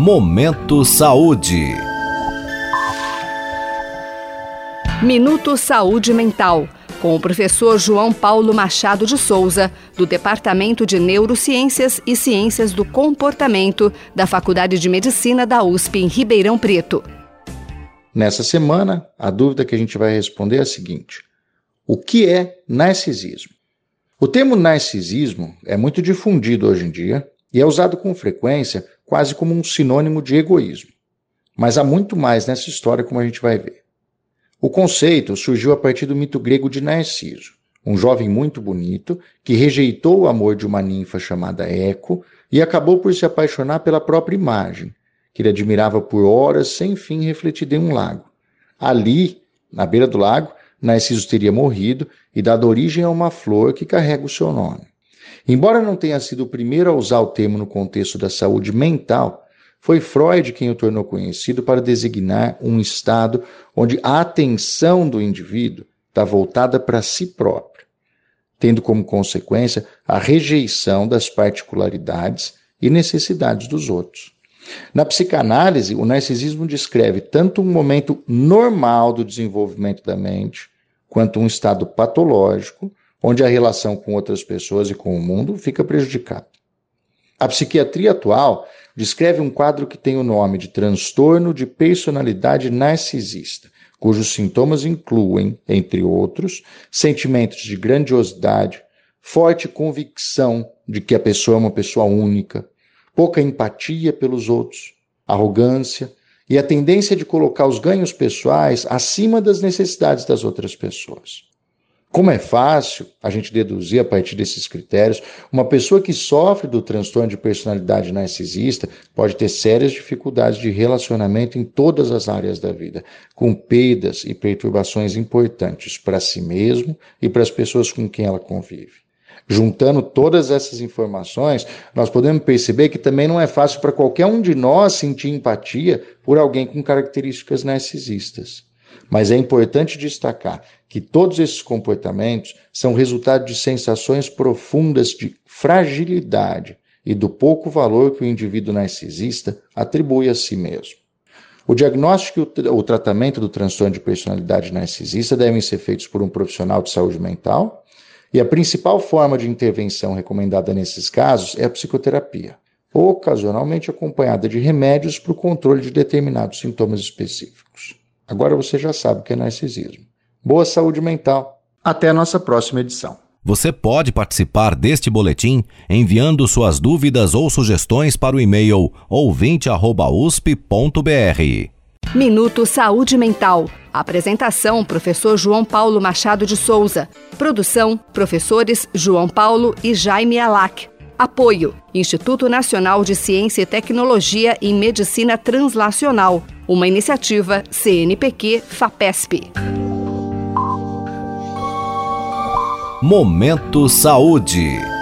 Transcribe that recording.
Momento Saúde. Minuto Saúde Mental, com o professor João Paulo Machado de Souza, do Departamento de Neurociências e Ciências do Comportamento da Faculdade de Medicina da USP em Ribeirão Preto. Nessa semana, a dúvida que a gente vai responder é a seguinte: O que é narcisismo? O termo narcisismo é muito difundido hoje em dia e é usado com frequência quase como um sinônimo de egoísmo. Mas há muito mais nessa história, como a gente vai ver. O conceito surgiu a partir do mito grego de Narciso, um jovem muito bonito que rejeitou o amor de uma ninfa chamada Eco e acabou por se apaixonar pela própria imagem, que ele admirava por horas sem fim refletida em um lago. Ali, na beira do lago, Narciso teria morrido e dado origem a uma flor que carrega o seu nome. Embora não tenha sido o primeiro a usar o termo no contexto da saúde mental, foi Freud quem o tornou conhecido para designar um estado onde a atenção do indivíduo está voltada para si próprio, tendo como consequência a rejeição das particularidades e necessidades dos outros. Na psicanálise, o narcisismo descreve tanto um momento normal do desenvolvimento da mente, quanto um estado patológico, onde a relação com outras pessoas e com o mundo fica prejudicada. A psiquiatria atual descreve um quadro que tem o nome de transtorno de personalidade narcisista, cujos sintomas incluem, entre outros, sentimentos de grandiosidade, forte convicção de que a pessoa é uma pessoa única, pouca empatia pelos outros, arrogância e a tendência de colocar os ganhos pessoais acima das necessidades das outras pessoas. Como é fácil a gente deduzir a partir desses critérios, uma pessoa que sofre do transtorno de personalidade narcisista pode ter sérias dificuldades de relacionamento em todas as áreas da vida, com perdas e perturbações importantes para si mesmo e para as pessoas com quem ela convive. Juntando todas essas informações, nós podemos perceber que também não é fácil para qualquer um de nós sentir empatia por alguém com características narcisistas. Mas é importante destacar que todos esses comportamentos são resultado de sensações profundas de fragilidade e do pouco valor que o indivíduo narcisista atribui a si mesmo. O diagnóstico e o tratamento do transtorno de personalidade narcisista devem ser feitos por um profissional de saúde mental, e a principal forma de intervenção recomendada nesses casos é a psicoterapia, ocasionalmente acompanhada de remédios para o controle de determinados sintomas específicos. Agora você já sabe o que é narcisismo. Boa saúde mental. Até a nossa próxima edição. Você pode participar deste boletim enviando suas dúvidas ou sugestões para o e-mail ouvinte@usp.br. Minuto Saúde Mental. Apresentação: Professor João Paulo Machado de Souza. Produção: Professores João Paulo e Jaime Alac. Apoio: Instituto Nacional de Ciência e Tecnologia em Medicina Translacional, uma iniciativa CNPq-FAPESP. Momento Saúde.